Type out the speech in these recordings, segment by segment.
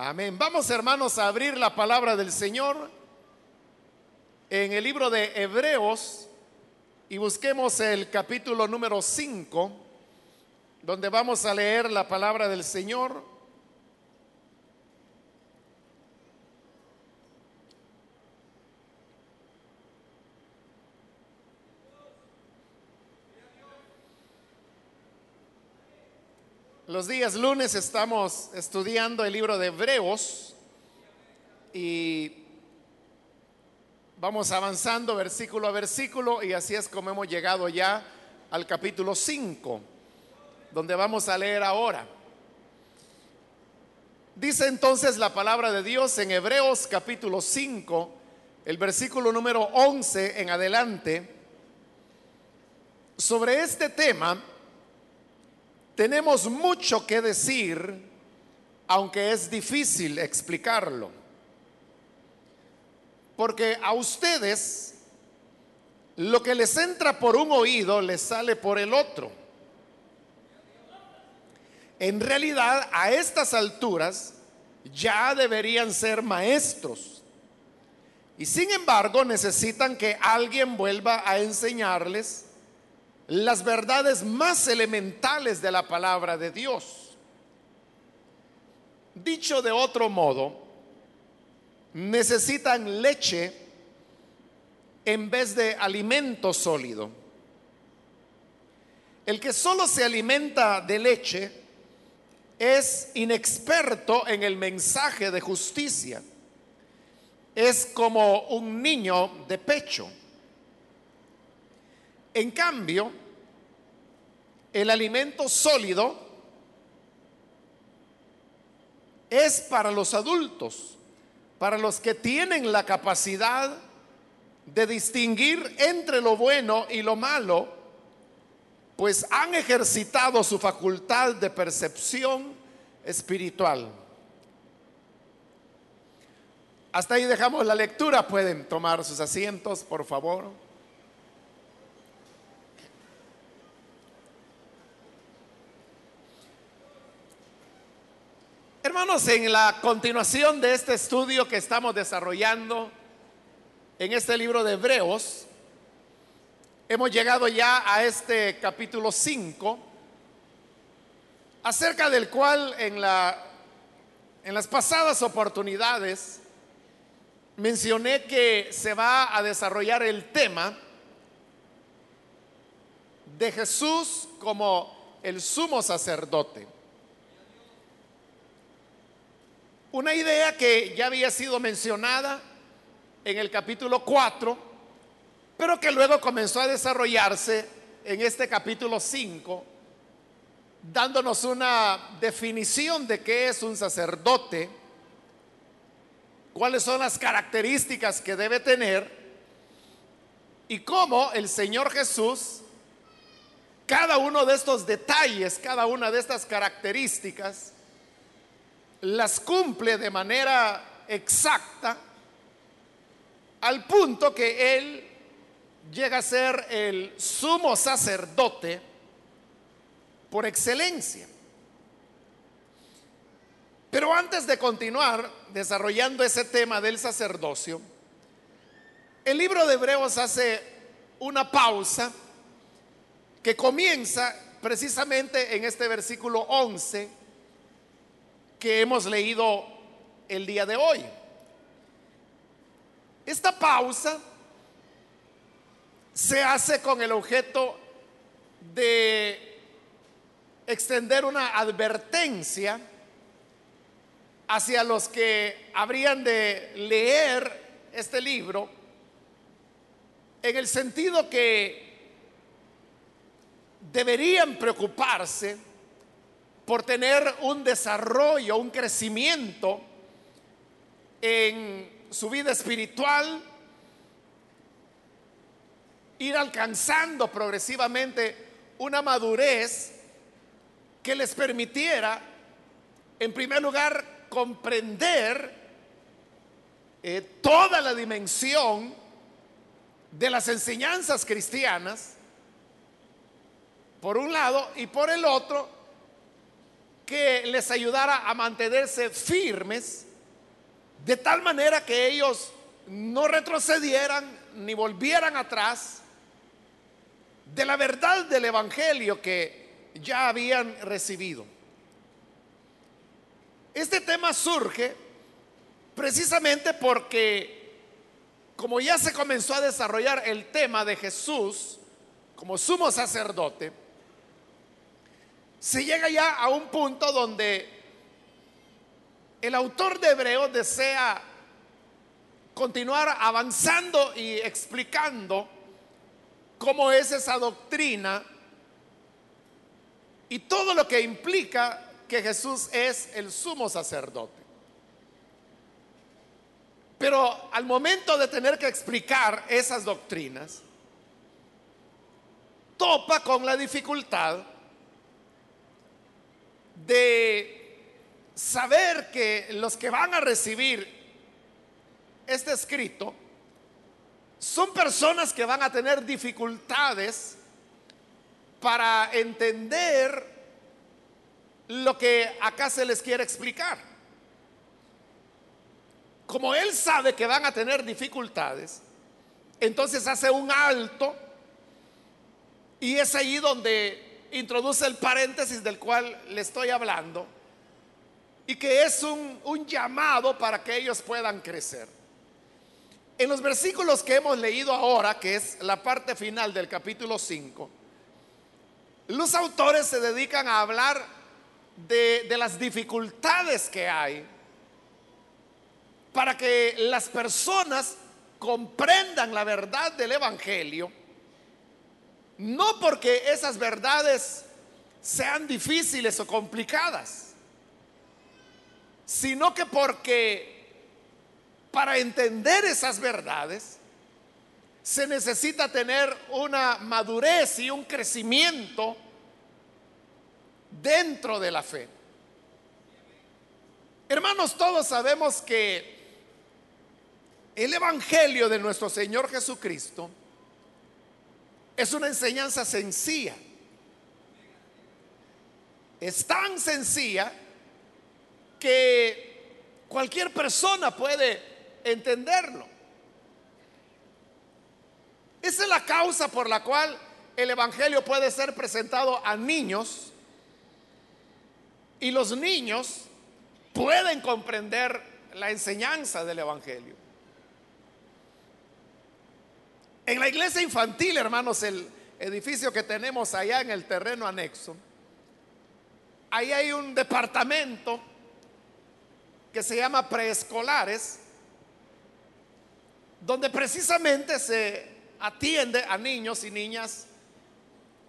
Amén. Vamos hermanos a abrir la palabra del Señor en el libro de Hebreos y busquemos el capítulo número 5, donde vamos a leer la palabra del Señor. Los días lunes estamos estudiando el libro de Hebreos y vamos avanzando versículo a versículo y así es como hemos llegado ya al capítulo 5, donde vamos a leer ahora. Dice entonces la palabra de Dios en Hebreos capítulo 5, el versículo número 11 en adelante, sobre este tema tenemos mucho que decir, aunque es difícil explicarlo. Porque a ustedes lo que les entra por un oído les sale por el otro. En realidad, a estas alturas ya deberían ser maestros. Y sin embargo, necesitan que alguien vuelva a enseñarles las verdades más elementales de la palabra de Dios. Dicho de otro modo, necesitan leche en vez de alimento sólido. El que solo se alimenta de leche es inexperto en el mensaje de justicia. Es como un niño de pecho. En cambio, el alimento sólido es para los adultos, para los que tienen la capacidad de distinguir entre lo bueno y lo malo, pues han ejercitado su facultad de percepción espiritual. Hasta ahí dejamos la lectura. Pueden tomar sus asientos, por favor. Hermanos, en la continuación de este estudio que estamos desarrollando en este libro de Hebreos, hemos llegado ya a este capítulo 5, acerca del cual en, la, en las pasadas oportunidades mencioné que se va a desarrollar el tema de Jesús como el sumo sacerdote. Una idea que ya había sido mencionada en el capítulo 4, pero que luego comenzó a desarrollarse en este capítulo 5, dándonos una definición de qué es un sacerdote, cuáles son las características que debe tener y cómo el Señor Jesús, cada uno de estos detalles, cada una de estas características, las cumple de manera exacta al punto que él llega a ser el sumo sacerdote por excelencia. Pero antes de continuar desarrollando ese tema del sacerdocio, el libro de Hebreos hace una pausa que comienza precisamente en este versículo 11 que hemos leído el día de hoy. Esta pausa se hace con el objeto de extender una advertencia hacia los que habrían de leer este libro en el sentido que deberían preocuparse por tener un desarrollo, un crecimiento en su vida espiritual, ir alcanzando progresivamente una madurez que les permitiera, en primer lugar, comprender eh, toda la dimensión de las enseñanzas cristianas, por un lado, y por el otro, que les ayudara a mantenerse firmes, de tal manera que ellos no retrocedieran ni volvieran atrás de la verdad del Evangelio que ya habían recibido. Este tema surge precisamente porque, como ya se comenzó a desarrollar el tema de Jesús como sumo sacerdote, se llega ya a un punto donde el autor de Hebreos desea continuar avanzando y explicando cómo es esa doctrina y todo lo que implica que Jesús es el sumo sacerdote. Pero al momento de tener que explicar esas doctrinas, topa con la dificultad de saber que los que van a recibir este escrito son personas que van a tener dificultades para entender lo que acá se les quiere explicar. Como él sabe que van a tener dificultades, entonces hace un alto y es ahí donde introduce el paréntesis del cual le estoy hablando y que es un, un llamado para que ellos puedan crecer. En los versículos que hemos leído ahora, que es la parte final del capítulo 5, los autores se dedican a hablar de, de las dificultades que hay para que las personas comprendan la verdad del Evangelio, no porque esas verdades sean difíciles o complicadas, sino que porque para entender esas verdades, se necesita tener una madurez y un crecimiento dentro de la fe. Hermanos, todos sabemos que el Evangelio de nuestro Señor Jesucristo es una enseñanza sencilla. Es tan sencilla que cualquier persona puede entenderlo. Esa es la causa por la cual el Evangelio puede ser presentado a niños y los niños pueden comprender la enseñanza del Evangelio. En la iglesia infantil, hermanos, el edificio que tenemos allá en el terreno anexo, ahí hay un departamento que se llama preescolares donde precisamente se atiende a niños y niñas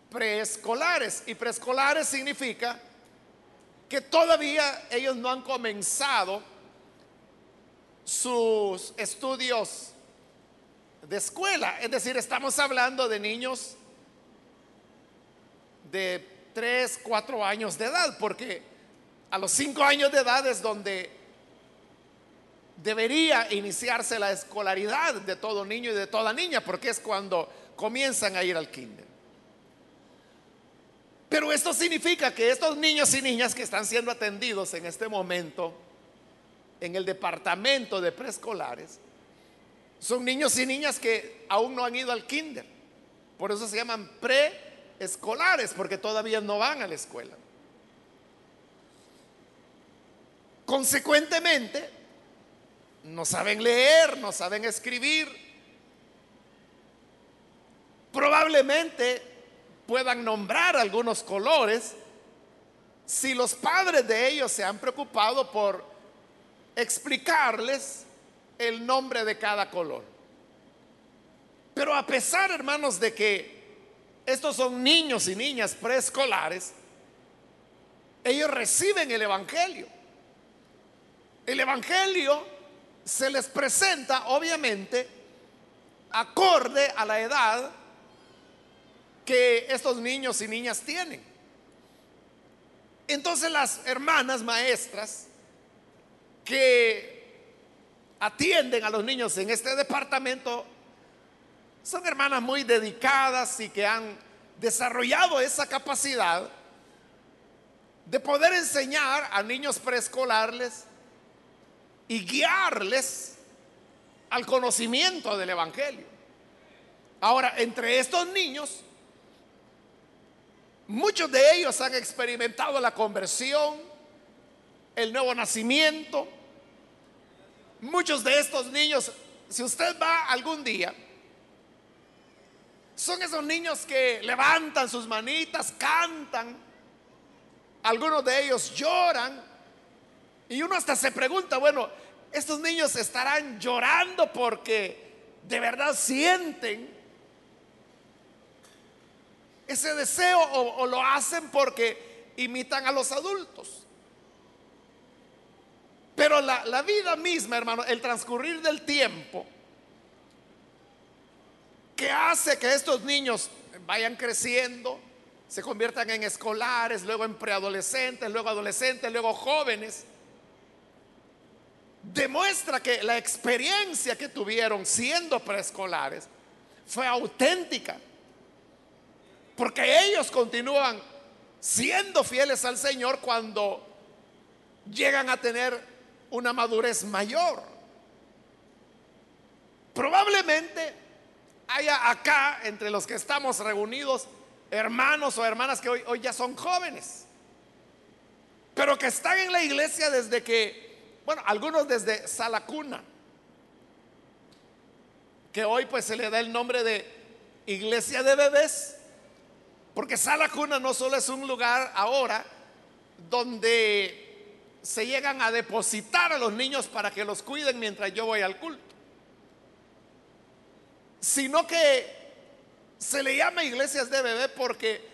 preescolares. Y preescolares significa que todavía ellos no han comenzado sus estudios de escuela. Es decir, estamos hablando de niños de 3, 4 años de edad, porque a los 5 años de edad es donde debería iniciarse la escolaridad de todo niño y de toda niña, porque es cuando comienzan a ir al kinder. Pero esto significa que estos niños y niñas que están siendo atendidos en este momento en el departamento de preescolares son niños y niñas que aún no han ido al kinder. Por eso se llaman preescolares, porque todavía no van a la escuela. Consecuentemente, no saben leer, no saben escribir. Probablemente puedan nombrar algunos colores si los padres de ellos se han preocupado por explicarles el nombre de cada color. Pero a pesar, hermanos, de que estos son niños y niñas preescolares, ellos reciben el Evangelio. El Evangelio se les presenta obviamente acorde a la edad que estos niños y niñas tienen. Entonces las hermanas maestras que atienden a los niños en este departamento son hermanas muy dedicadas y que han desarrollado esa capacidad de poder enseñar a niños preescolares y guiarles al conocimiento del Evangelio. Ahora, entre estos niños, muchos de ellos han experimentado la conversión, el nuevo nacimiento. Muchos de estos niños, si usted va algún día, son esos niños que levantan sus manitas, cantan, algunos de ellos lloran, y uno hasta se pregunta, bueno, estos niños estarán llorando porque de verdad sienten ese deseo o, lo hacen porque imitan a los adultos. Pero la, vida misma, hermano, el transcurrir del tiempo, que hace que estos niños vayan creciendo, se conviertan en escolares, luego en preadolescentes, luego adolescentes, luego jóvenes, demuestra que la experiencia que tuvieron siendo preescolares fue auténtica. Porque ellos continúan siendo fieles al Señor cuando llegan a tener una madurez mayor. Probablemente haya acá, entre los que estamos reunidos, hermanos o hermanas que hoy, hoy ya son jóvenes, pero que están en la iglesia desde que bueno, algunos desde Salacuna, que hoy pues se le da el nombre de iglesia de bebés, porque Salacuna no solo es un lugar ahora donde se llegan a depositar a los niños para que los cuiden mientras yo voy al culto, sino que se le llama iglesias de bebé porque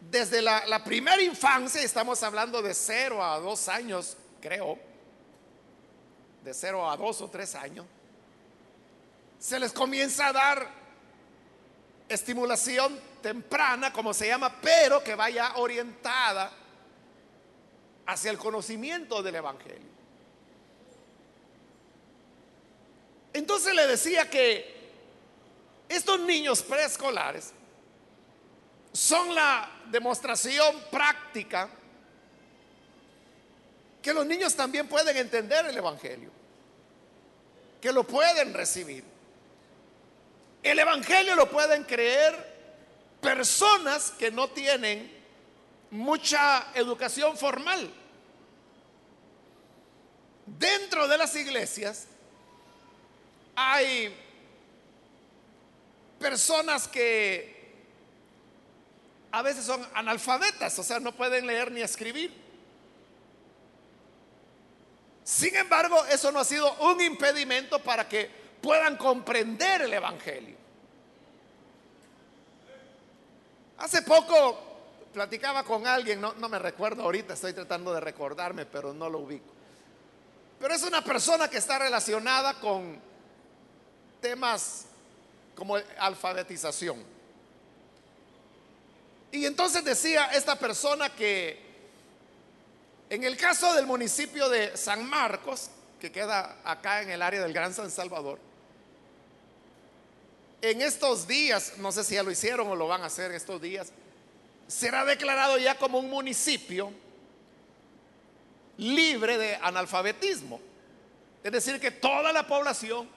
desde la, primera infancia, estamos hablando de cero a dos años, creo, de 0 a 2 o 3 años, se les comienza a dar estimulación temprana, como se llama, pero que vaya orientada hacia el conocimiento del Evangelio. Entonces le decía que estos niños preescolares son la demostración práctica que los niños también pueden entender el Evangelio que lo pueden recibir. El Evangelio lo pueden creer personas que no tienen mucha educación formal. Dentro de las iglesias hay personas que a veces son analfabetas, o sea, no pueden leer ni escribir. Sin embargo, eso no ha sido un impedimento para que puedan comprender el Evangelio. Hace poco platicaba con alguien, no, me recuerdo ahorita, estoy tratando de recordarme, pero no lo ubico. Pero es una persona que está relacionada con temas como alfabetización. Y entonces decía esta persona que en el caso del municipio de San Marcos, que queda acá en el área del Gran San Salvador, en estos días, no sé si ya lo hicieron o lo van a hacer estos días, será declarado ya como un municipio libre de analfabetismo. Es decir, que toda la población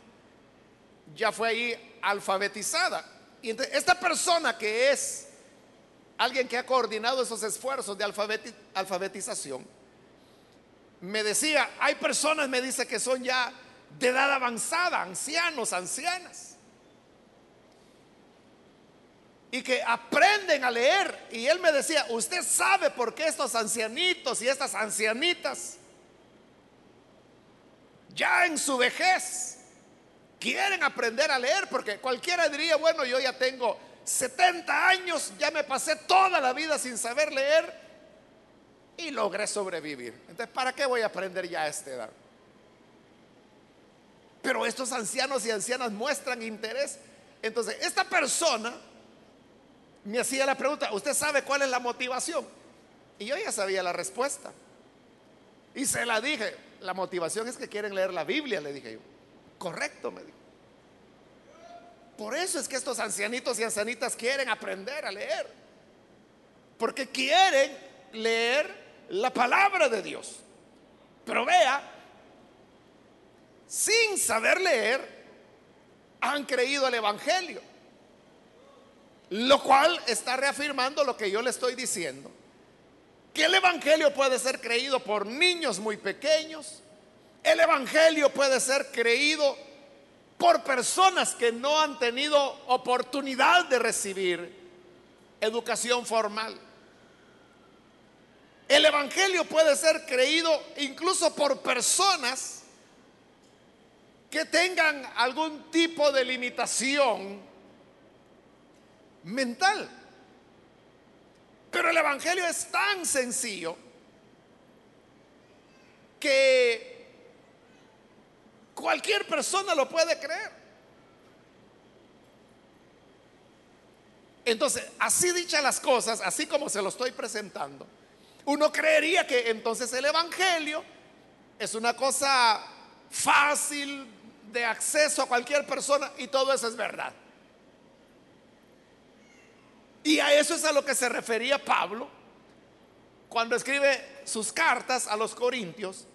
ya fue ahí alfabetizada. Y esta persona que es alguien que ha coordinado esos esfuerzos de alfabetización, me decía, hay personas, me dice, que son ya de edad avanzada, ancianos, ancianas, y que aprenden a leer. Y él me decía, usted sabe por qué estos ancianitos y estas ancianitas, ya en su vejez, quieren aprender a leer, porque cualquiera diría, bueno, yo ya tengo 70 años, ya me pasé toda la vida sin saber leer y logré sobrevivir. Entonces, ¿para qué voy a aprender ya a esta edad? Pero estos ancianos y ancianas muestran interés. Entonces, esta persona me hacía la pregunta, ¿usted sabe cuál es la motivación? Y yo ya sabía la respuesta. Y se la dije, la motivación es que quieren leer la Biblia, le dije yo. Correcto, me dijo. Por eso es que estos ancianitos y ancianitas quieren aprender a leer. Porque quieren leer la palabra de Dios. Pero vea, sin saber leer, han creído el Evangelio. Lo cual está reafirmando lo que yo le estoy diciendo. Que el Evangelio puede ser creído por niños muy pequeños. El Evangelio puede ser creído por personas que no han tenido oportunidad de recibir educación formal. El Evangelio puede ser creído incluso por personas que tengan algún tipo de limitación mental. Pero el Evangelio es tan sencillo que cualquier persona lo puede creer. Entonces, así dichas las cosas, así como se lo estoy presentando, uno creería que entonces el Evangelio es una cosa fácil de acceso a cualquier persona y todo eso es verdad. Y a eso es a lo que se refería Pablo cuando escribe sus cartas a los corintios.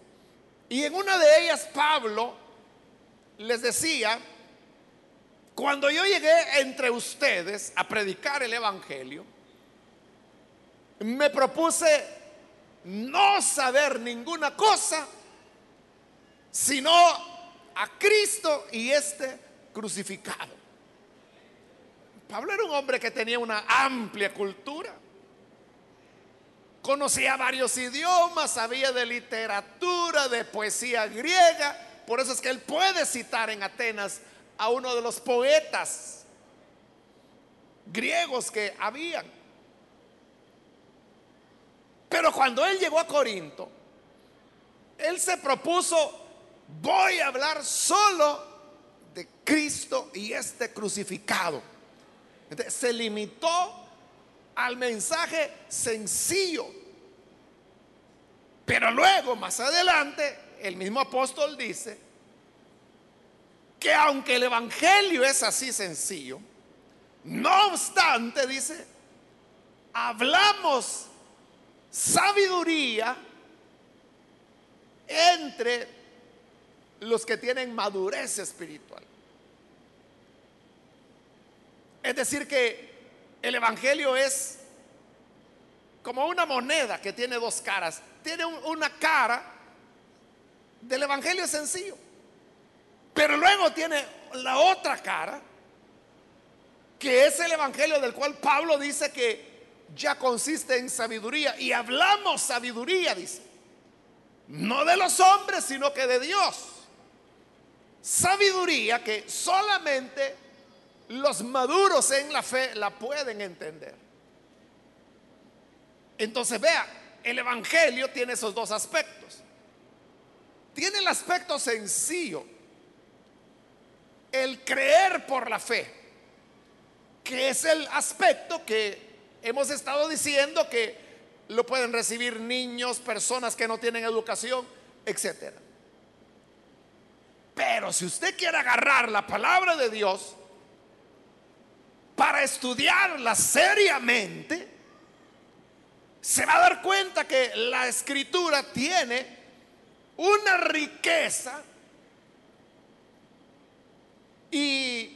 Y en una de ellas Pablo les decía, cuando yo llegué entre ustedes a predicar el Evangelio, me propuse no saber ninguna cosa, sino a Cristo y este crucificado. Pablo era un hombre que tenía una amplia cultura. Conocía varios idiomas, sabía de literatura, de poesía griega. Por eso es que él puede citar en Atenas a uno de los poetas griegos que habían. Pero cuando él llegó a Corinto, él se propuso, voy a hablar solo de Cristo y este crucificado se limitó al mensaje sencillo. Pero luego, más adelante, el mismo apóstol dice que aunque el Evangelio es así sencillo, no obstante, dice, hablamos sabiduría entre los que tienen madurez espiritual. Es decir, que el Evangelio es como una moneda que tiene dos caras. Tiene una cara del Evangelio sencillo, pero luego tiene la otra cara, que es el Evangelio del cual Pablo dice que ya consiste en sabiduría. Y hablamos sabiduría, dice. No de los hombres, sino que de Dios. Sabiduría que solamente los maduros en la fe la pueden entender. Entonces vea, el Evangelio tiene esos dos aspectos. Tiene el aspecto sencillo, el creer por la fe, que es el aspecto que hemos estado diciendo que lo pueden recibir niños, personas que no tienen educación, etcétera. Pero si usted quiere agarrar la palabra de Dios, para estudiarla seriamente, se va a dar cuenta que la escritura tiene una riqueza y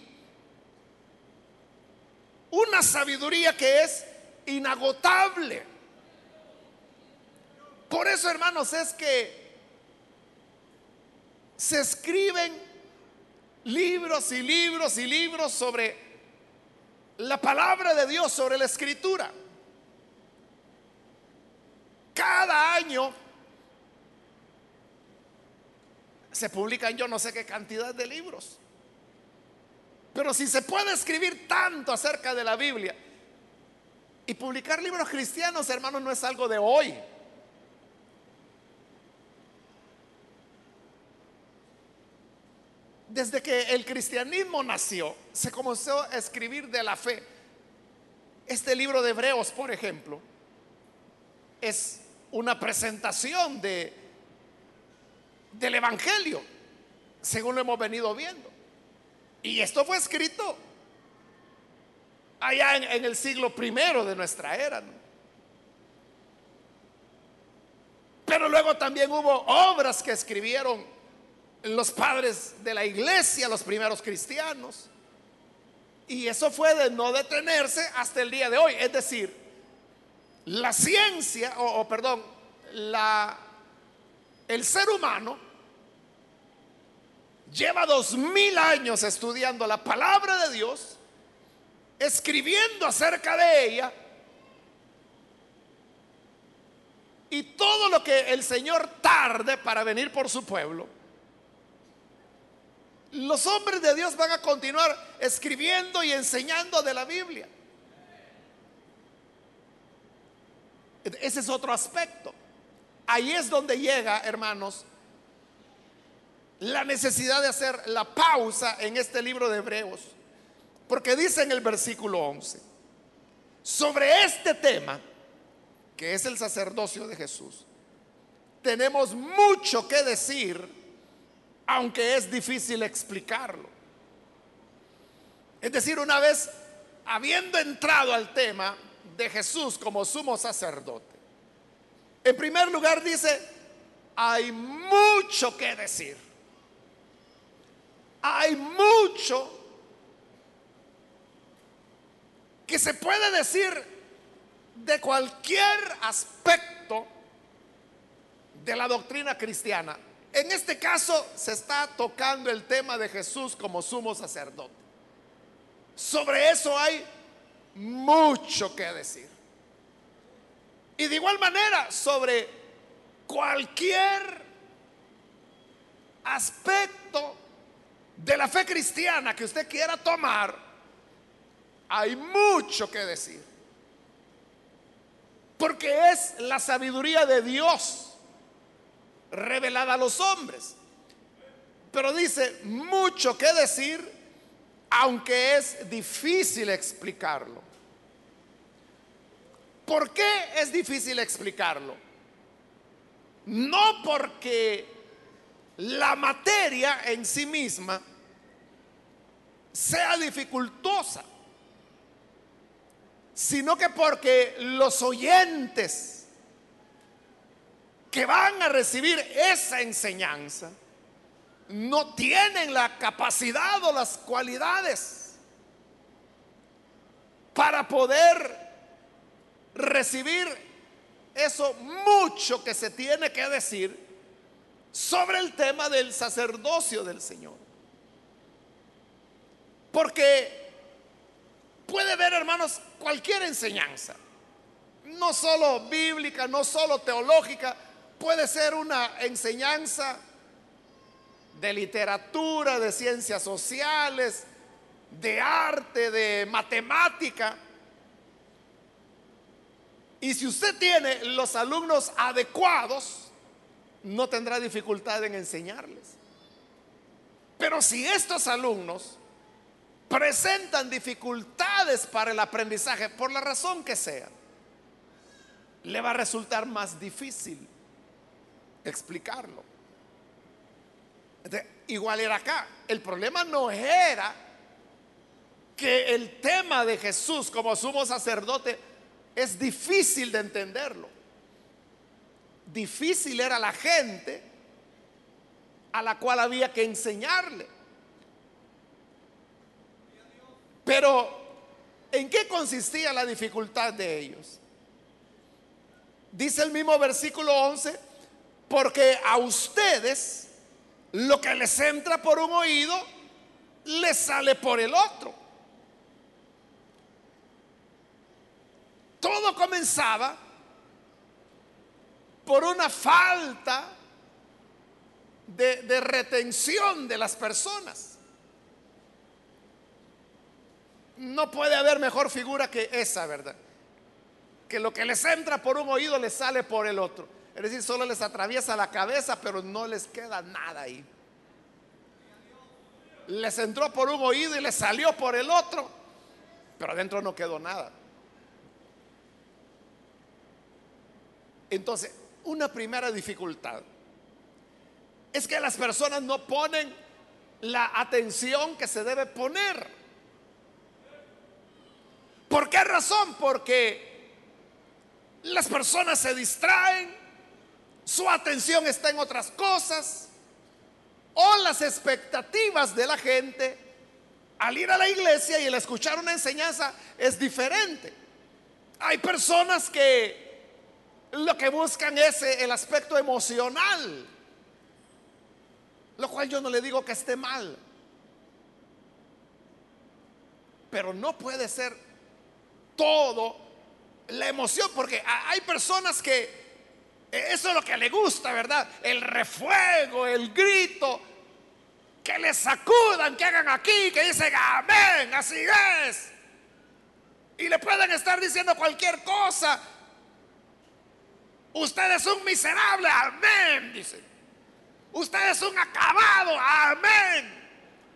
una sabiduría que es inagotable. Por eso, hermanos, es que se escriben libros y libros y libros sobre la palabra de Dios sobre la escritura. Cada año se publican yo no sé qué cantidad de libros. Pero si se puede escribir tanto acerca de la Biblia y publicar libros cristianos, hermanos, no es algo de hoy. Desde que el cristianismo nació, se comenzó a escribir de la fe. Este libro de Hebreos, por ejemplo, es una presentación de, del Evangelio, según lo hemos venido viendo. Y esto fue escrito allá en, el siglo primero de nuestra era. Pero luego también hubo obras que escribieron los padres de la iglesia, los primeros cristianos. Y eso fue de no detenerse hasta el día de hoy. Es decir, la ciencia, o, perdón, la, el ser humano lleva dos mil años estudiando la palabra de Dios, escribiendo acerca de ella, y todo lo que el Señor tarde para venir por su pueblo, los hombres de Dios van a continuar escribiendo y enseñando de la Biblia. Ese es otro aspecto. Ahí es donde llega, hermanos, la necesidad de hacer la pausa en este libro de Hebreos. Porque dice en el versículo 11, sobre este tema, que es el sacerdocio de Jesús, tenemos mucho que decir aunque es difícil explicarlo. Es decir, una vez habiendo entrado al tema de Jesús como sumo sacerdote, en primer lugar dice, hay mucho que decir. Hay mucho que se puede decir de cualquier aspecto de la doctrina cristiana en este caso se está tocando el tema de Jesús como sumo sacerdote. Sobre eso hay mucho que decir. Y de igual manera, sobre cualquier aspecto de la fe cristiana que usted quiera tomar, hay mucho que decir. Porque es la sabiduría de Dios revelada a los hombres. Pero dice mucho que decir, aunque es difícil explicarlo. ¿Por qué es difícil explicarlo? No porque la materia en sí misma sea dificultosa, sino que porque los oyentes que van a recibir esa enseñanza no tienen la capacidad o las cualidades para poder recibir eso mucho que se tiene que decir sobre el tema del sacerdocio del Señor. Porque puede ver, hermanos, cualquier enseñanza, no solo bíblica, no solo teológica, Puede ser una enseñanza de literatura, de ciencias sociales, de arte, de matemática. Y si usted tiene los alumnos adecuados, no tendrá dificultad en enseñarles. Pero si estos alumnos presentan dificultades para el aprendizaje, por la razón que sea, le va a resultar más difícil explicarlo. igual era acá. El problema no era que el tema de Jesús como sumo sacerdote es difícil de entenderlo. Difícil era la gente a la cual había que enseñarle. Pero, ¿en qué consistía la dificultad de ellos? Dice el mismo versículo 11, porque a ustedes lo que les entra por un oído, les sale por el otro. Todo comenzaba por una falta de, de, retención de las personas. No puede haber mejor figura que esa, ¿verdad? Que lo que les entra por un oído les sale por el otro. Es decir, solo les atraviesa la cabeza, pero no les queda nada ahí. Les entró por un oído y les salió por el otro, pero adentro no quedó nada. Entonces, una primera dificultad es que las personas no ponen la atención que se debe poner. ¿Por qué razón? Porque las personas se distraen, su atención está en otras cosas, o las expectativas de la gente al ir a la iglesia y el escuchar una enseñanza es diferente. Hay personas que lo que buscan es el aspecto emocional, lo cual yo no le digo que esté mal, pero no puede ser todo la emoción, porque hay personas que eso es lo que le gusta, ¿verdad? El refuego, el grito, que le sacudan, que hagan aquí, que dicen amén, así es. Y le pueden estar diciendo cualquier cosa. Usted es un miserable, amén, dice. Usted es un acabado, amén.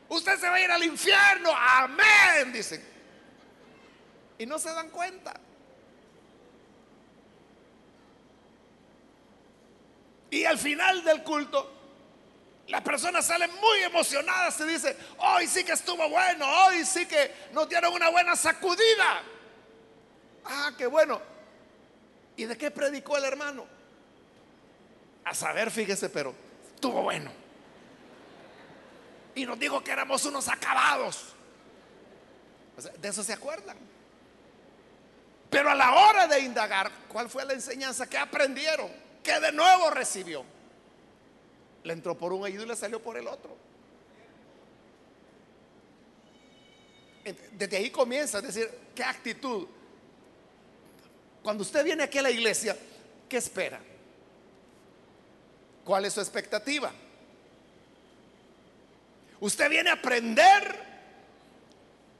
Usted se va a ir al infierno, amén, dicen. Y no se dan cuenta. Y al final del culto, las personas salen muy emocionadas y dicen, hoy sí que estuvo bueno, hoy sí que nos dieron una buena sacudida. Ah, qué bueno. ¿Y de qué predicó el hermano? A saber, fíjese, pero estuvo bueno. Y nos dijo que éramos unos acabados. de eso se acuerdan. Pero a la hora de indagar, ¿cuál fue la enseñanza que aprendieron? Que de nuevo recibió. Le entró por un oído y le salió por el otro. Desde ahí comienza a decir, ¿qué actitud? Cuando usted viene aquí a la iglesia, ¿qué espera? ¿Cuál es su expectativa? ¿Usted viene a aprender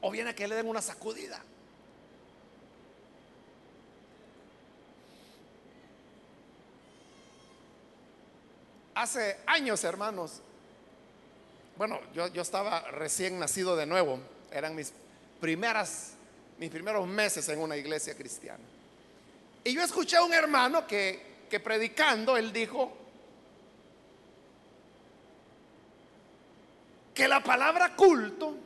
o viene a que le den una sacudida? Hace años, hermanos, bueno, yo, yo estaba recién nacido de nuevo, eran mis primeras, mis primeros meses en una iglesia cristiana. Y yo escuché a un hermano que, que predicando, él dijo que la palabra culto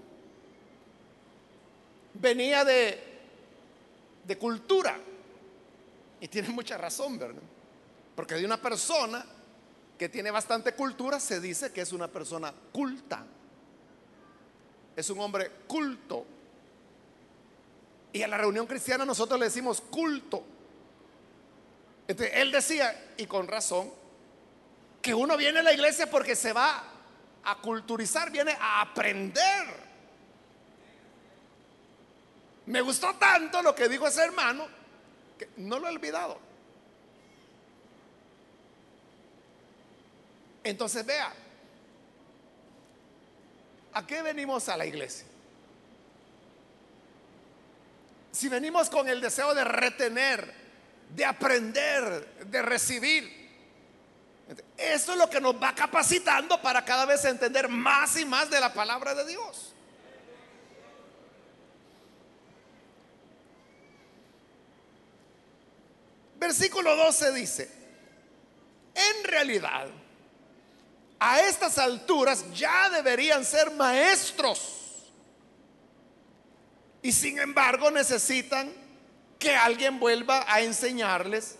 venía de, de cultura. Y tiene mucha razón, ¿verdad? Porque de una persona que tiene bastante cultura, se dice que es una persona culta. Es un hombre culto. Y a la reunión cristiana nosotros le decimos culto. Entonces, él decía, y con razón, que uno viene a la iglesia porque se va a culturizar, viene a aprender. Me gustó tanto lo que dijo ese hermano que no lo he olvidado. Entonces vea, ¿a qué venimos a la iglesia? Si venimos con el deseo de retener, de aprender, de recibir, eso es lo que nos va capacitando para cada vez entender más y más de la palabra de Dios. Versículo 12 dice, en realidad, a estas alturas ya deberían ser maestros. Y sin embargo necesitan que alguien vuelva a enseñarles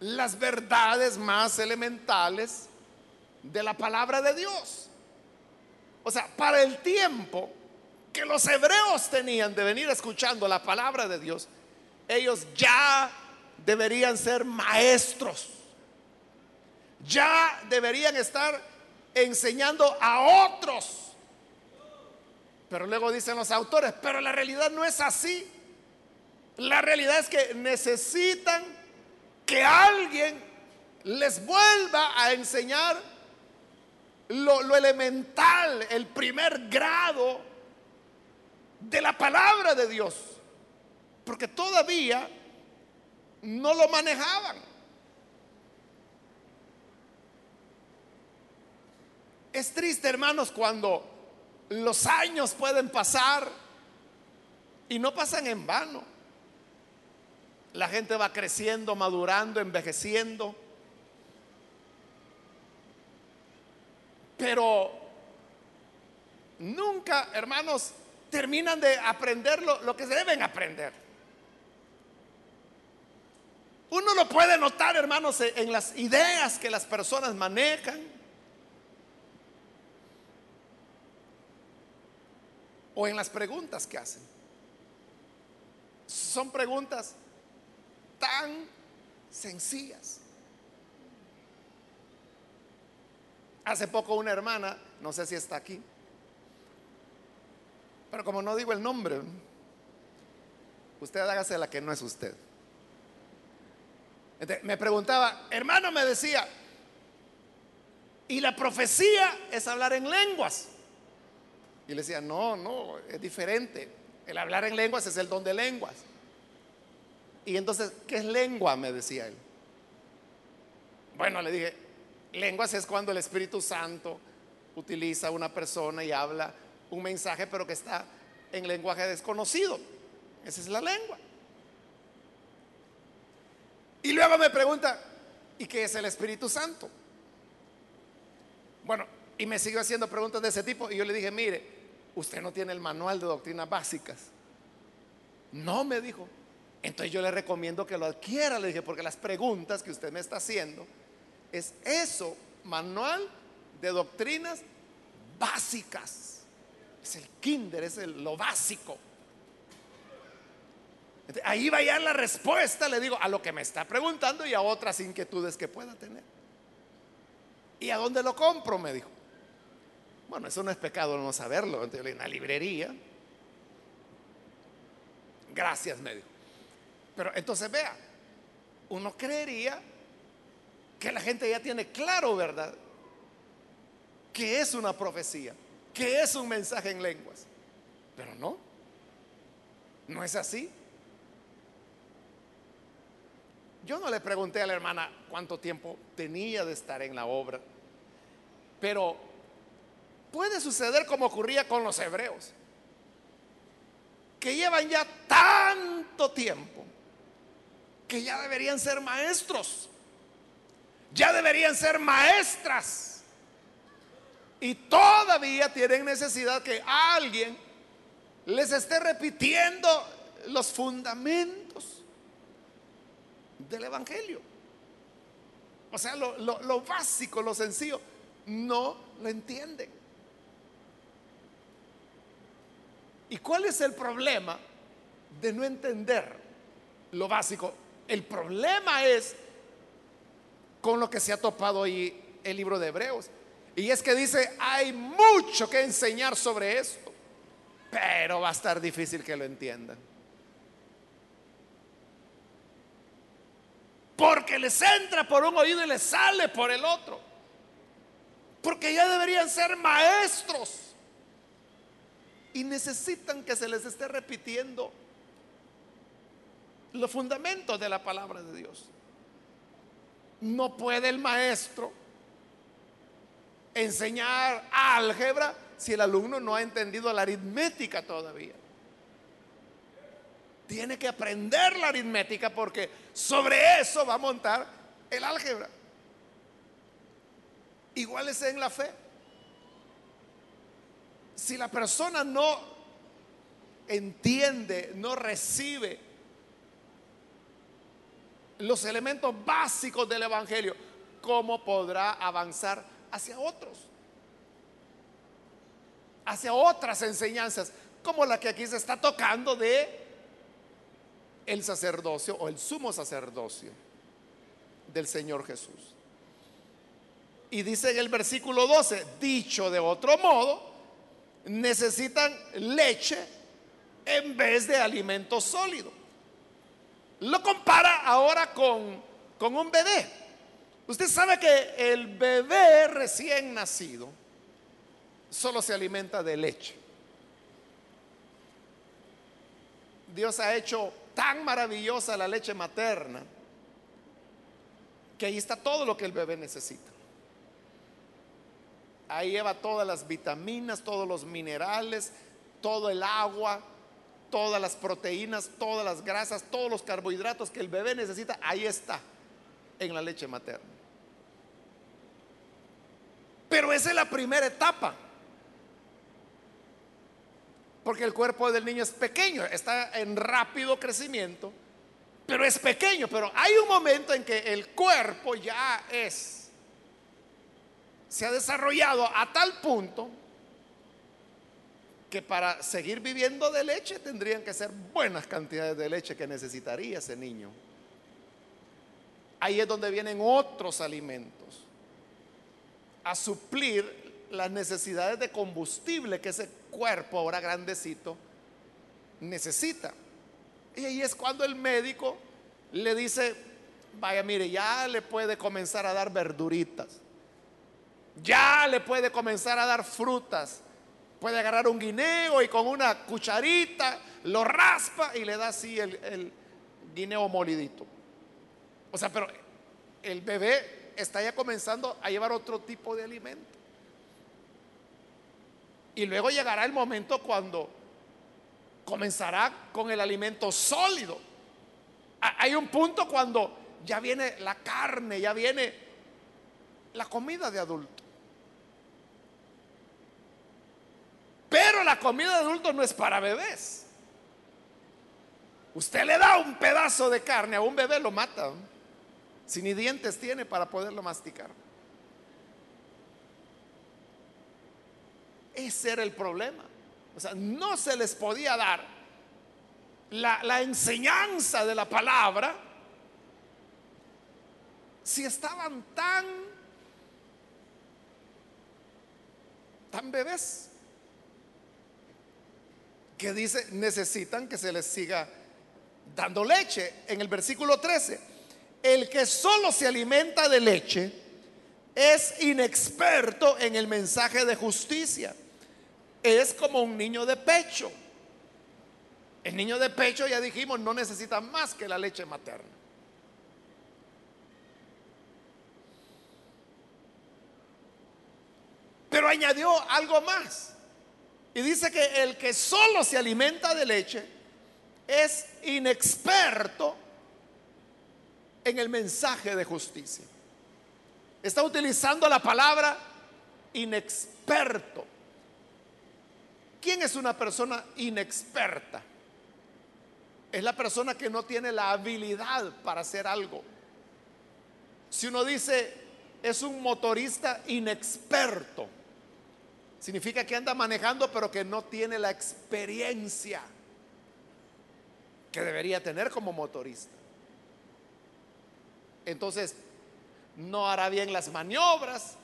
las verdades más elementales de la palabra de Dios. O sea, para el tiempo que los hebreos tenían de venir escuchando la palabra de Dios, ellos ya deberían ser maestros ya deberían estar enseñando a otros. Pero luego dicen los autores, pero la realidad no es así. La realidad es que necesitan que alguien les vuelva a enseñar lo, elemental, el primer grado de la palabra de Dios. Porque todavía no lo manejaban. Es triste, hermanos, cuando los años pueden pasar y no pasan en vano. La gente va creciendo, madurando, envejeciendo. Pero nunca, hermanos, terminan de aprender lo, lo que deben aprender. Uno lo puede notar, hermanos, en las ideas que las personas manejan. O en las preguntas que hacen. Son preguntas tan sencillas. Hace poco una hermana, no sé si está aquí, pero como no digo el nombre, usted hágase la que no es usted me preguntaba, hermano, me decía, y la profecía es hablar en lenguas. Y le decía, no, no, es diferente. El hablar en lenguas es el don de lenguas. Y entonces, ¿qué es lengua? Me decía él. Bueno, le dije, lenguas es cuando el Espíritu Santo utiliza a una persona y habla un mensaje, pero que está en lenguaje desconocido. Esa es la lengua. Y luego me pregunta, ¿y qué es el Espíritu Santo? Bueno, y me siguió haciendo preguntas de ese tipo y yo le dije, mire, usted no tiene el manual de doctrinas básicas. No, me dijo. Entonces yo le recomiendo que lo adquiera, le dije, porque las preguntas que usted me está haciendo es eso, manual de doctrinas básicas. Es el kinder, es lo básico. Ahí va ya la respuesta, le digo, a lo que me está preguntando y a otras inquietudes que pueda tener. ¿Y a dónde lo compro? Me dijo. Bueno, eso no es pecado no saberlo. Entonces, en la librería. Gracias, me dijo. Pero entonces vea, uno creería que la gente ya tiene claro, ¿verdad? Que es una profecía, que es un mensaje en lenguas. Pero no, no es así. Yo no le pregunté a la hermana cuánto tiempo tenía de estar en la obra, pero puede suceder como ocurría con los hebreos, que llevan ya tanto tiempo que ya deberían ser maestros, ya deberían ser maestras, y todavía tienen necesidad que alguien les esté repitiendo los fundamentos del Evangelio. O sea, lo, básico, lo sencillo, no lo entienden. ¿Y cuál es el problema de no entender lo básico? El problema es con lo que se ha topado hoy el libro de Hebreos. Y es que dice, hay mucho que enseñar sobre esto, pero va a estar difícil que lo entiendan. Porque les entra por un oído y les sale por el otro. Porque ya deberían ser maestros. Y necesitan que se les esté repitiendo los fundamentos de la palabra de Dios. No puede el maestro enseñar álgebra si el alumno no ha entendido la aritmética todavía tiene que aprender la aritmética porque sobre eso va a montar el álgebra. Igual es en la fe. Si la persona no entiende, no recibe los elementos básicos del Evangelio, ¿cómo podrá avanzar hacia otros? Hacia otras enseñanzas, como la que aquí se está tocando de el sacerdocio o el sumo sacerdocio del Señor Jesús. Y dice en el versículo 12, dicho de otro modo, necesitan leche en vez de alimento sólido. Lo compara ahora con, con un bebé. Usted sabe que el bebé recién nacido solo se alimenta de leche. Dios ha hecho tan maravillosa la leche materna que ahí está todo lo que el bebé necesita. Ahí lleva todas las vitaminas, todos los minerales, todo el agua, todas las proteínas, todas las grasas, todos los carbohidratos que el bebé necesita, ahí está, en la leche materna. Pero esa es la primera etapa. Porque el cuerpo del niño es pequeño, está en rápido crecimiento pero es pequeño, pero hay un momento en que el cuerpo ya es, se ha desarrollado a tal punto que para seguir viviendo de leche tendrían que ser buenas cantidades de leche que necesitaría ese niño. Ahí es donde vienen otros alimentos a suplir las necesidades de combustible que ese cuerpo ahora grandecito necesita. Y ahí es cuando el médico le dice, vaya, mire, ya le puede comenzar a dar verduritas, ya le puede comenzar a dar frutas, puede agarrar un guineo y con una cucharita lo raspa y le da así el, guineo molidito. O sea, pero el bebé está ya comenzando a llevar otro tipo de alimento. Y luego llegará el momento cuando comenzará con el alimento sólido. Hay un punto cuando ya viene la carne, ya viene la comida de adulto. Pero la comida de adulto no es para bebés. Usted le da un pedazo de carne a un bebé, lo mata. Si ni dientes tiene para poderlo masticar. Ese era el problema. O sea, no se les podía dar la, la enseñanza de la palabra si estaban tan, tan bebés que dice necesitan que se les siga dando leche. En el versículo 13 el que solo se alimenta de leche es inexperto en el mensaje de justicia. Es como un niño de pecho. El niño de pecho, ya dijimos, no necesita más que la leche materna. Pero añadió algo más. Y dice que el que solo se alimenta de leche es inexperto en el mensaje de justicia. Está utilizando la palabra inexperto. ¿Quién es una persona inexperta? Es la persona que no tiene la habilidad para hacer algo. Si uno dice es un motorista inexperto, significa que anda manejando pero que no tiene la experiencia que debería tener como motorista entonces no hará bien las maniobras,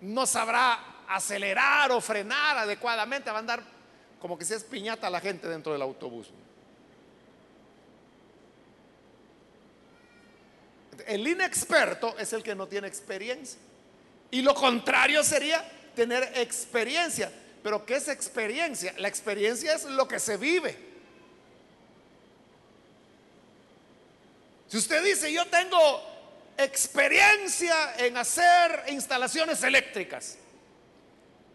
no sabrá acelerar o frenar adecuadamente, va a andar como que se es piñata la gente dentro del autobús. El inexperto es el que no tiene experiencia. Y lo contrario sería tener experiencia. Pero ¿qué es experiencia? La experiencia es lo que se vive. Si usted dice, yo tengo experiencia en hacer instalaciones eléctricas,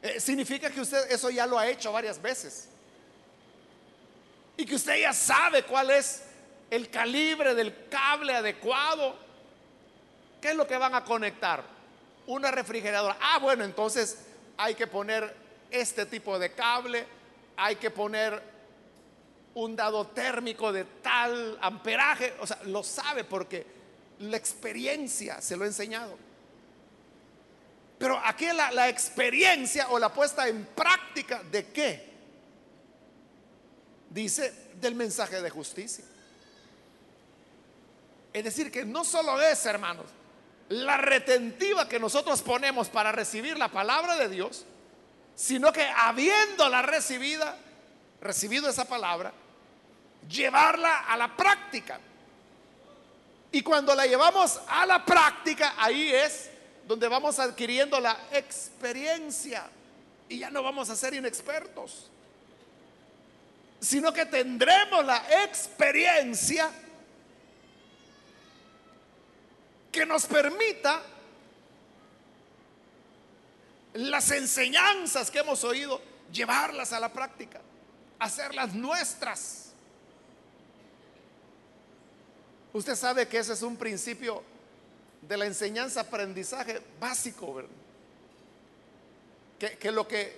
eh, significa que usted eso ya lo ha hecho varias veces. Y que usted ya sabe cuál es el calibre del cable adecuado. ¿Qué es lo que van a conectar? Una refrigeradora. Ah, bueno, entonces hay que poner este tipo de cable, hay que poner un dado térmico de tal amperaje, o sea, lo sabe porque la experiencia se lo ha enseñado. Pero aquí la, experiencia o la puesta en práctica de qué? Dice del mensaje de justicia. Es decir, que no solo es, hermanos, la retentiva que nosotros ponemos para recibir la palabra de Dios, sino que habiéndola recibida, recibido esa palabra, llevarla a la práctica. Y cuando la llevamos a la práctica, ahí es donde vamos adquiriendo la experiencia. Y ya no vamos a ser inexpertos, sino que tendremos la experiencia que nos permita las enseñanzas que hemos oído, llevarlas a la práctica, hacerlas nuestras. Usted sabe que ese es un principio de la enseñanza-aprendizaje básico. Que, que lo que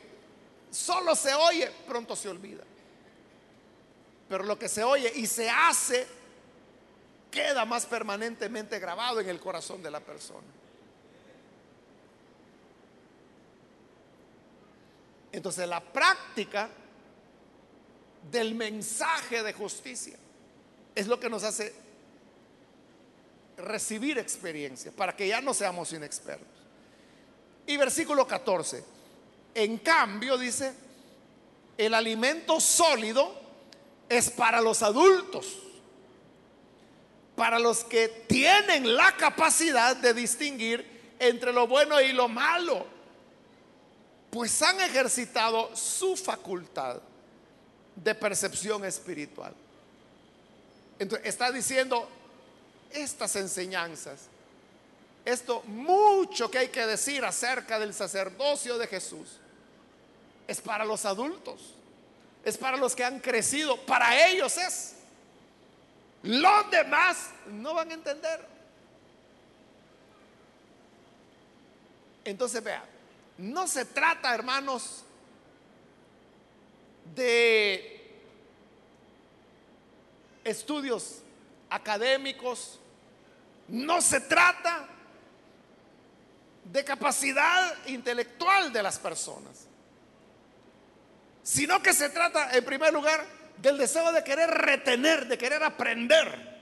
solo se oye, pronto se olvida. Pero lo que se oye y se hace, queda más permanentemente grabado en el corazón de la persona. Entonces la práctica del mensaje de justicia es lo que nos hace recibir experiencia para que ya no seamos inexpertos. Y versículo 14, en cambio dice, el alimento sólido es para los adultos, para los que tienen la capacidad de distinguir entre lo bueno y lo malo, pues han ejercitado su facultad de percepción espiritual. Entonces está diciendo estas enseñanzas, esto mucho que hay que decir acerca del sacerdocio de Jesús, es para los adultos, es para los que han crecido, para ellos es. Los demás no van a entender. Entonces, vea, no se trata, hermanos, de estudios académicos, no se trata de capacidad intelectual de las personas, sino que se trata, en primer lugar, del deseo de querer retener, de querer aprender.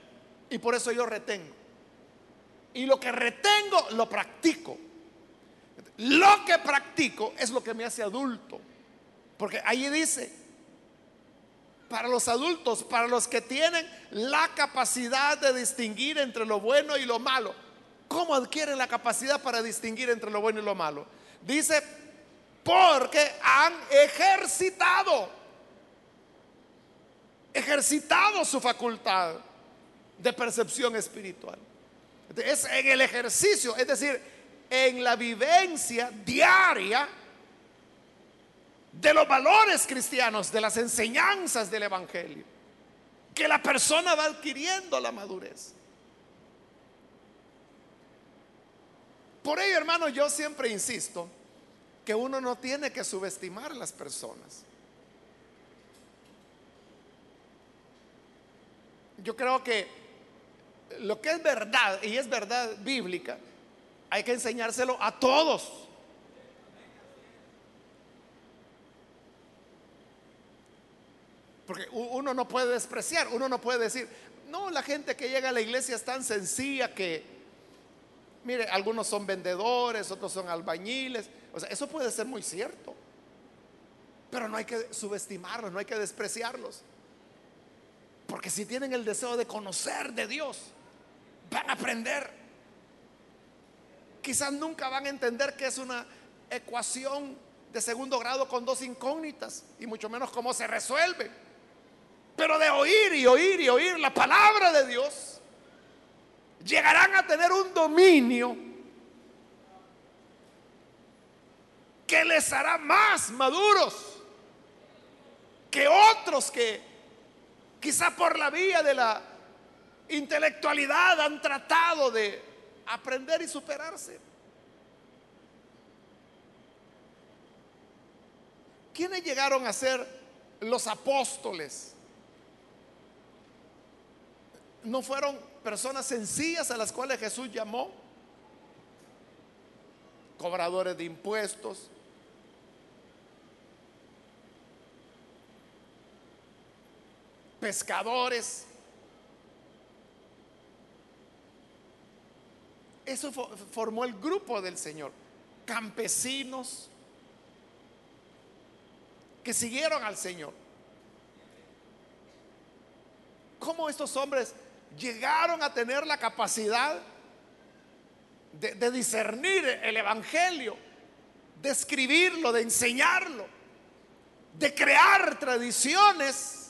Y por eso yo retengo. Y lo que retengo, lo practico. Lo que practico es lo que me hace adulto. Porque ahí dice, para los adultos, para los que tienen la capacidad de distinguir entre lo bueno y lo malo. ¿Cómo adquieren la capacidad para distinguir entre lo bueno y lo malo? Dice, porque han ejercitado, ejercitado su facultad de percepción espiritual. Es en el ejercicio, es decir, en la vivencia diaria de los valores cristianos, de las enseñanzas del Evangelio, que la persona va adquiriendo la madurez. Por ello, hermano, yo siempre insisto que uno no tiene que subestimar a las personas. Yo creo que lo que es verdad y es verdad bíblica, hay que enseñárselo a todos. Porque uno no puede despreciar, uno no puede decir, no, la gente que llega a la iglesia es tan sencilla que, mire, algunos son vendedores, otros son albañiles. O sea, eso puede ser muy cierto. Pero no hay que subestimarlos, no hay que despreciarlos. Porque si tienen el deseo de conocer de Dios, van a aprender. Quizás nunca van a entender que es una ecuación de segundo grado con dos incógnitas y mucho menos cómo se resuelve. Pero de oír y oír y oír la palabra de Dios, llegarán a tener un dominio que les hará más maduros que otros que quizá por la vía de la intelectualidad han tratado de aprender y superarse. ¿Quiénes llegaron a ser los apóstoles? no fueron personas sencillas a las cuales Jesús llamó, cobradores de impuestos, pescadores. Eso formó el grupo del Señor. Campesinos que siguieron al Señor. ¿Cómo estos hombres llegaron a tener la capacidad de, discernir el Evangelio, de escribirlo, de enseñarlo, de crear tradiciones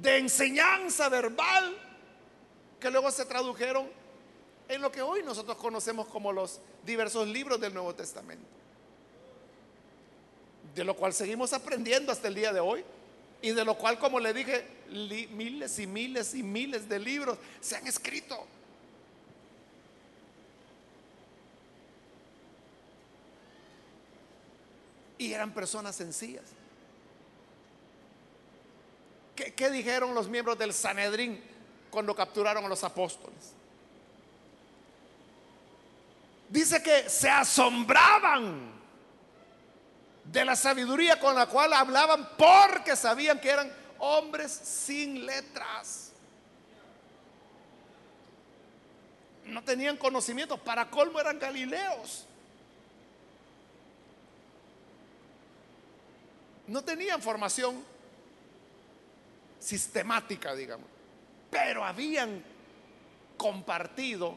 de enseñanza verbal que luego se tradujeron en lo que hoy nosotros conocemos como los diversos libros del Nuevo Testamento. De lo cual seguimos aprendiendo hasta el día de hoy y de lo cual, como le dije, miles y miles y miles de libros se han escrito. Y eran personas sencillas. ¿Qué, dijeron los miembros del Sanedrín cuando capturaron a los apóstoles. Dice que se asombraban de la sabiduría con la cual hablaban porque sabían que eran hombres sin letras. No tenían conocimiento, para colmo eran galileos. No tenían formación sistemática, digamos, pero habían compartido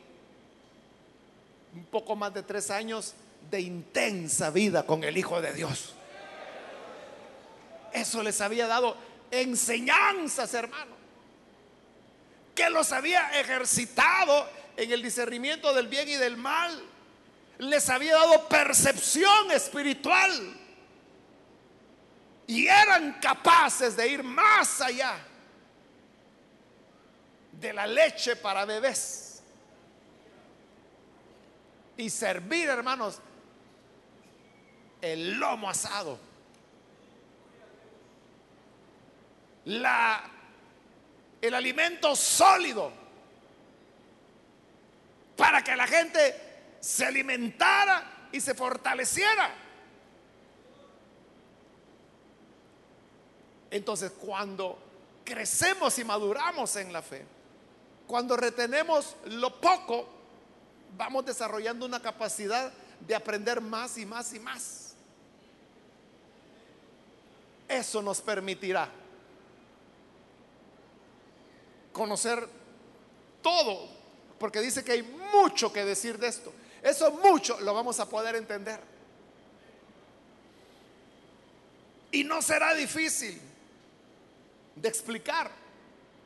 un poco más de tres años de intensa vida con el Hijo de Dios. Eso les había dado enseñanzas, hermano, que los había ejercitado en el discernimiento del bien y del mal. Les había dado percepción espiritual. Y eran capaces de ir más allá de la leche para bebés. Y servir, hermanos, el lomo asado. La, el alimento sólido para que la gente se alimentara y se fortaleciera. Entonces, cuando crecemos y maduramos en la fe, cuando retenemos lo poco, vamos desarrollando una capacidad de aprender más y más y más. Eso nos permitirá conocer todo, porque dice que hay mucho que decir de esto. Eso mucho lo vamos a poder entender. Y no será difícil de explicar,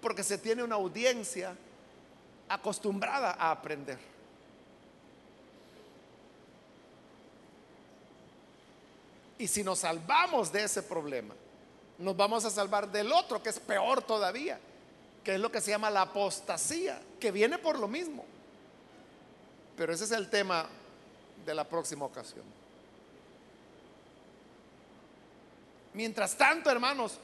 porque se tiene una audiencia acostumbrada a aprender. Y si nos salvamos de ese problema, nos vamos a salvar del otro, que es peor todavía, que es lo que se llama la apostasía, que viene por lo mismo. Pero ese es el tema de la próxima ocasión. Mientras tanto, hermanos,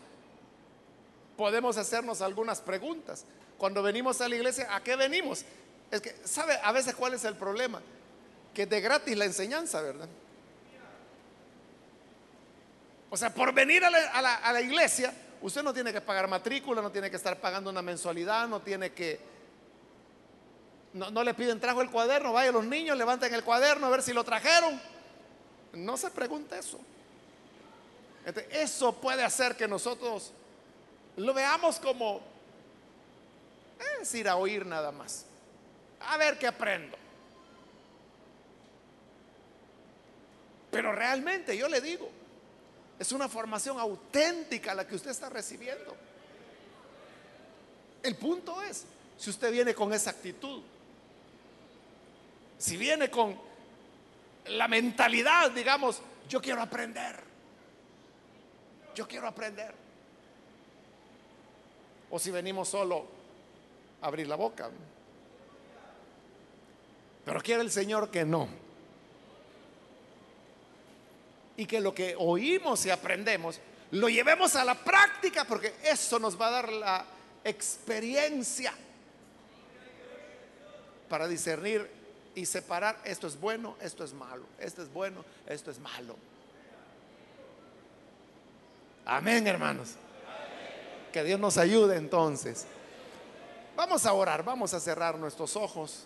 podemos hacernos algunas preguntas. Cuando venimos a la iglesia, ¿a qué venimos? Es que, ¿sabe a veces cuál es el problema? Que de gratis la enseñanza, ¿verdad? O sea, por venir a la, iglesia, usted no tiene que pagar matrícula, no tiene que estar pagando una mensualidad, no tiene que... No, le piden trajo el cuaderno, vaya los niños, levanten el cuaderno a ver si lo trajeron. No se pregunte eso. eso puede hacer que nosotros lo veamos como es ir a oír nada más. A ver qué aprendo. Pero realmente yo le digo, es una formación auténtica la que usted está recibiendo. El punto es, si usted viene con esa actitud, si viene con la mentalidad, digamos, yo quiero aprender, yo quiero aprender. O si venimos solo a abrir la boca. Pero quiere el Señor que no y que lo que oímos y aprendemos lo llevemos a la práctica porque eso nos va a dar la experiencia para discernir y separar esto es bueno, esto es malo, esto es bueno, esto es malo. Amén, hermanos. Que Dios nos ayude entonces. Vamos a orar, vamos a cerrar nuestros ojos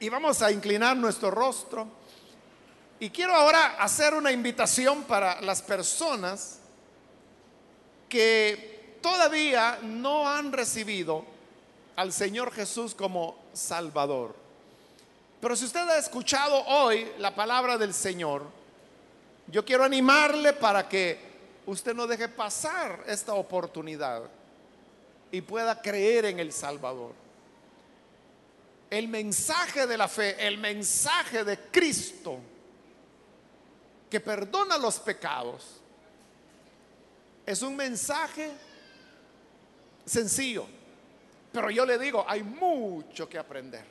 y vamos a inclinar nuestro rostro. Y quiero ahora hacer una invitación para las personas que todavía no han recibido al Señor Jesús como Salvador. Pero si usted ha escuchado hoy la palabra del Señor, yo quiero animarle para que usted no deje pasar esta oportunidad y pueda creer en el Salvador. El mensaje de la fe, el mensaje de Cristo, que perdona los pecados, es un mensaje sencillo. Pero yo le digo, hay mucho que aprender.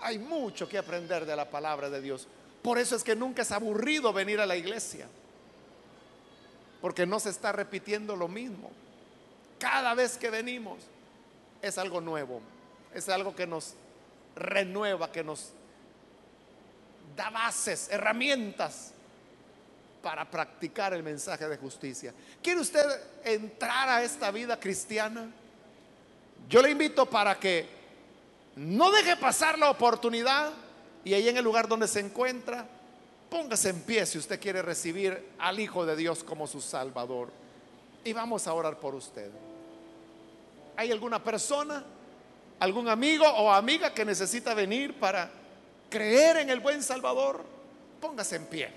Hay mucho que aprender de la palabra de Dios. Por eso es que nunca es aburrido venir a la iglesia. Porque no se está repitiendo lo mismo. Cada vez que venimos, es algo nuevo, es algo que nos renueva, que nos da bases, herramientas para practicar el mensaje de justicia. ¿Quiere usted entrar a esta vida cristiana? Yo le invito para que no deje pasar la oportunidad y ahí en el lugar donde se encuentra, póngase en pie si usted quiere recibir al Hijo de Dios como su Salvador. Y vamos a orar por usted. ¿Hay alguna persona, algún amigo o amiga que necesita venir para creer en el buen Salvador? Póngase en pie.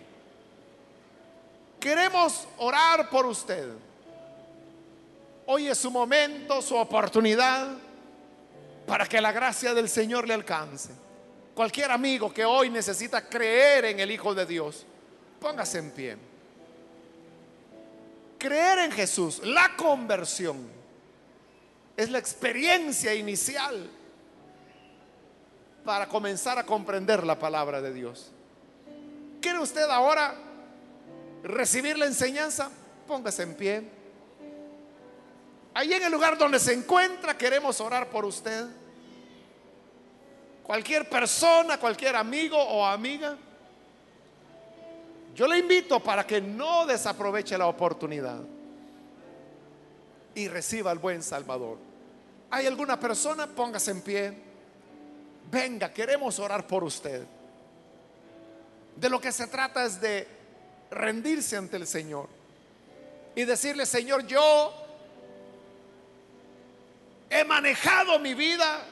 Queremos orar por usted. Hoy es su momento, su oportunidad para que la gracia del Señor le alcance. Cualquier amigo que hoy necesita creer en el Hijo de Dios, póngase en pie. Creer en Jesús, la conversión, es la experiencia inicial para comenzar a comprender la palabra de Dios. ¿Quiere usted ahora recibir la enseñanza? Póngase en pie. Ahí en el lugar donde se encuentra queremos orar por usted. Cualquier persona, cualquier amigo o amiga yo le invito para que no desaproveche la oportunidad y reciba al buen Salvador. ¿Hay alguna persona? Póngase en pie. Venga, queremos orar por usted. De lo que se trata es de rendirse ante el Señor y decirle, Señor, yo he manejado mi vida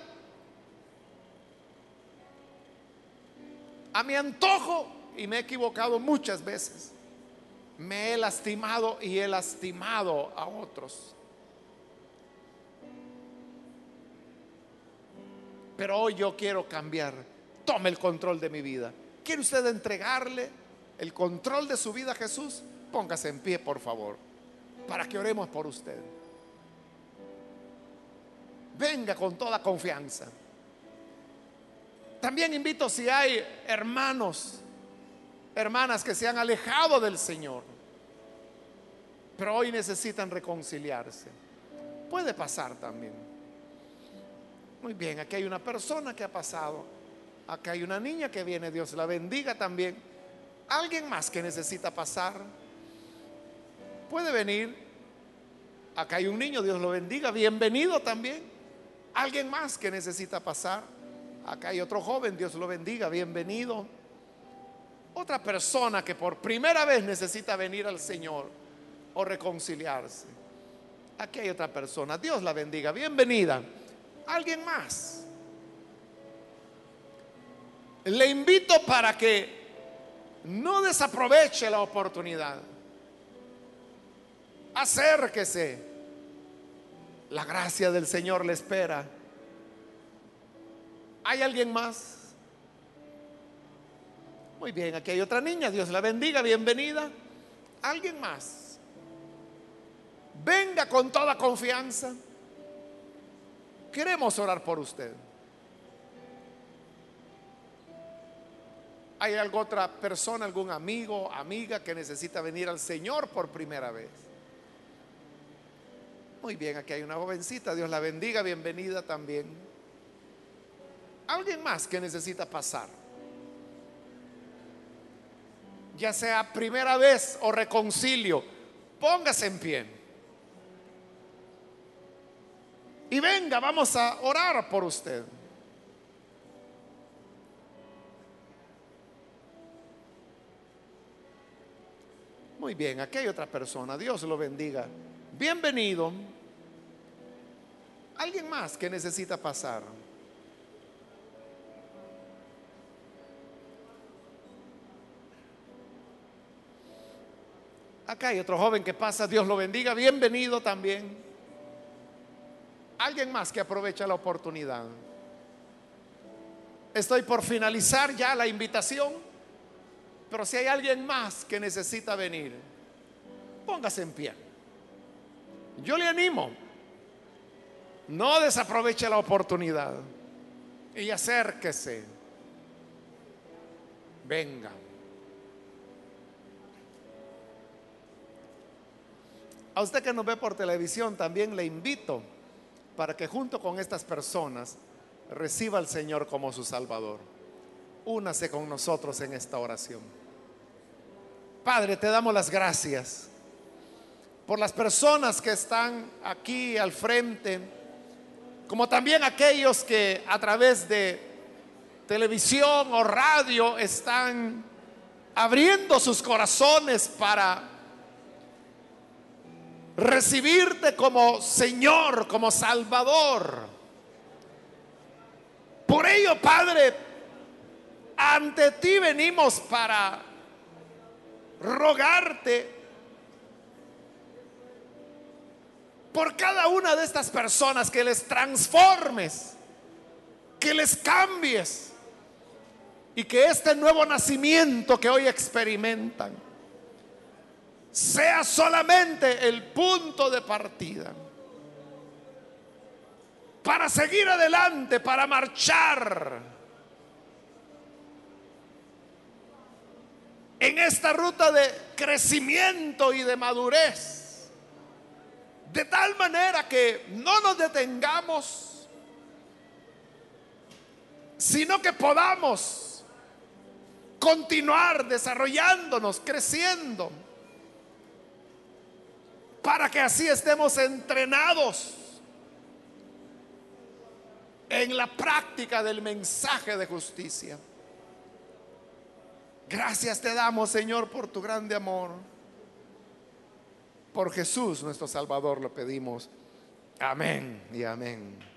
a mi antojo y me he equivocado muchas veces. Me he lastimado y he lastimado a otros. Pero hoy yo quiero cambiar. Tome el control de mi vida. ¿Quiere usted entregarle el control de su vida a Jesús? Póngase en pie, por favor, para que oremos por usted. Venga con toda confianza. También invito si hay hermanos hermanas que se han alejado del Señor, pero hoy necesitan reconciliarse. Puede pasar también. Muy bien, aquí hay una persona que ha pasado. Acá hay una niña que viene, Dios la bendiga también. Alguien más que necesita pasar. Puede venir. Acá hay un niño, Dios lo bendiga. Bienvenido también. Alguien más que necesita pasar. Acá hay otro joven, Dios lo bendiga. Bienvenido. Otra persona que por primera vez necesita venir al Señor o reconciliarse. Aquí hay otra persona. Dios la bendiga. Bienvenida. Alguien más. Le invito para que no desaproveche la oportunidad. Acérquese. La gracia del Señor le espera. ¿Hay alguien más? Muy bien, aquí hay otra niña, Dios la bendiga, bienvenida. ¿Alguien más? Venga con toda confianza. Queremos orar por usted. ¿Hay alguna otra persona, algún amigo, amiga que necesita venir al Señor por primera vez? Muy bien, aquí hay una jovencita, Dios la bendiga, bienvenida también. ¿Alguien más que necesita pasar? ya sea primera vez o reconcilio, póngase en pie. Y venga, vamos a orar por usted. Muy bien, aquí hay otra persona. Dios lo bendiga. Bienvenido. ¿Alguien más que necesita pasar? Acá hay otro joven que pasa, Dios lo bendiga, bienvenido también. Alguien más que aprovecha la oportunidad. Estoy por finalizar ya la invitación, pero si hay alguien más que necesita venir, póngase en pie. Yo le animo, no desaproveche la oportunidad y acérquese. Venga. A usted que nos ve por televisión también le invito para que junto con estas personas reciba al Señor como su Salvador. Únase con nosotros en esta oración. Padre, te damos las gracias por las personas que están aquí al frente, como también aquellos que a través de televisión o radio están abriendo sus corazones para recibirte como Señor, como Salvador. Por ello, Padre, ante ti venimos para rogarte por cada una de estas personas que les transformes, que les cambies y que este nuevo nacimiento que hoy experimentan sea solamente el punto de partida. Para seguir adelante, para marchar. En esta ruta de crecimiento y de madurez. De tal manera que no nos detengamos, sino que podamos continuar desarrollándonos, creciendo, para que así estemos entrenados en la práctica del mensaje de justicia. Gracias te damos, Señor, por tu grande amor. Por Jesús, nuestro Salvador, lo pedimos. Amén y amén.